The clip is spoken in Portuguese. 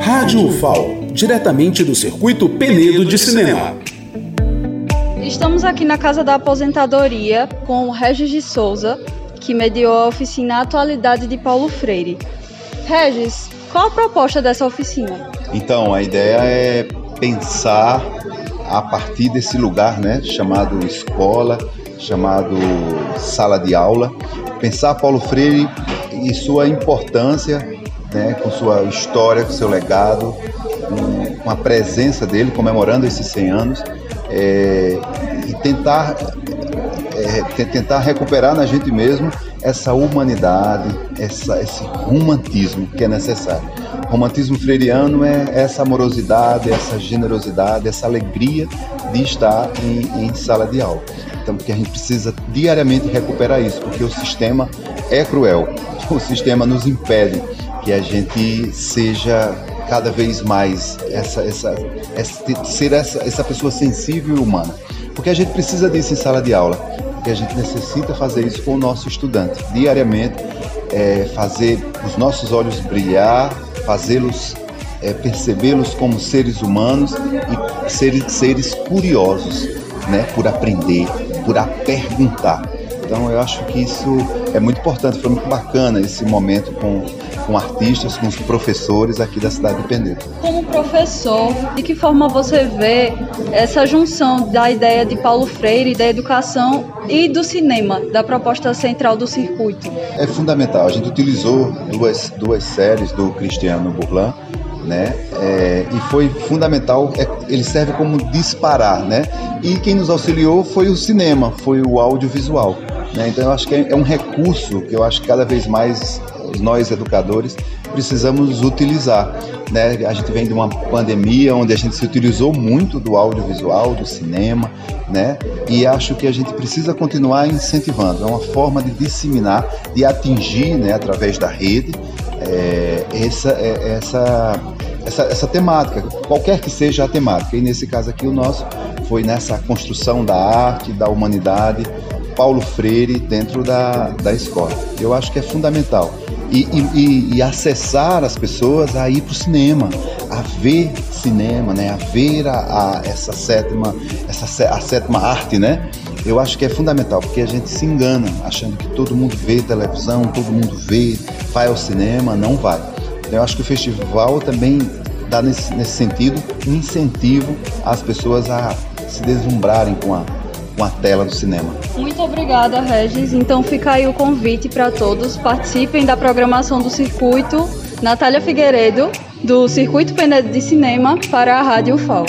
Rádio UFAO, diretamente do circuito Penedo de Cinema. Estamos aqui na Casa da Aposentadoria com o Regis de Souza, que mediou a oficina Atualidade de Paulo Freire. Regis, qual a proposta dessa oficina? Então, a ideia é pensar a partir desse lugar, né, chamado escola, chamado sala de aula, pensar Paulo Freire e sua importância, né, com sua história, com seu legado, com a presença dele comemorando esses 100 anos é, e tentar é, tentar recuperar na gente mesmo essa humanidade, essa, esse romantismo que é necessário. O romantismo freiriano é essa amorosidade, essa generosidade, essa alegria de estar em, em sala de aula. Então, porque a gente precisa diariamente recuperar isso, porque o sistema é cruel, o sistema nos impede que a gente seja cada vez mais essa, essa, essa ser essa, essa pessoa sensível e humana. Porque a gente precisa disso em sala de aula que a gente necessita fazer isso com o nosso estudante, diariamente, é, fazer os nossos olhos brilhar, fazê-los é, percebê-los como seres humanos e seres, seres curiosos, né, por aprender, por perguntar. Então eu acho que isso é muito importante, foi muito bacana esse momento com, com artistas, com os professores aqui da cidade de Penedo. Como professor, de que forma você vê essa junção da ideia de Paulo Freire, da educação e do cinema, da proposta central do circuito? É fundamental. A gente utilizou duas, duas séries do Cristiano Burlan né? É, e foi fundamental, é, ele serve como disparar, né? E quem nos auxiliou foi o cinema, foi o audiovisual. Né? Então eu acho que é, é um recurso que eu acho que cada vez mais nós educadores precisamos utilizar. Né? A gente vem de uma pandemia onde a gente se utilizou muito do audiovisual, do cinema, né? E acho que a gente precisa continuar incentivando. É uma forma de disseminar, de atingir, né, através da rede, é, essa, é, essa, essa, essa temática, qualquer que seja a temática. E nesse caso aqui o nosso foi nessa construção da arte, da humanidade, Paulo Freire dentro da, da escola. Eu acho que é fundamental. E, e, e acessar as pessoas a ir para o cinema, a ver cinema, né? a ver a, a, essa sétima, essa, a sétima arte, né? Eu acho que é fundamental, porque a gente se engana achando que todo mundo vê televisão, todo mundo vê, vai ao cinema, não vai. Eu acho que o festival também dá nesse, nesse sentido um incentivo às pessoas a se deslumbrarem com a, com a tela do cinema. Muito obrigada, Regis. Então fica aí o convite para todos. Participem da programação do circuito. Natália Figueiredo, do Circuito Penedo de Cinema, para a Rádio UFAO.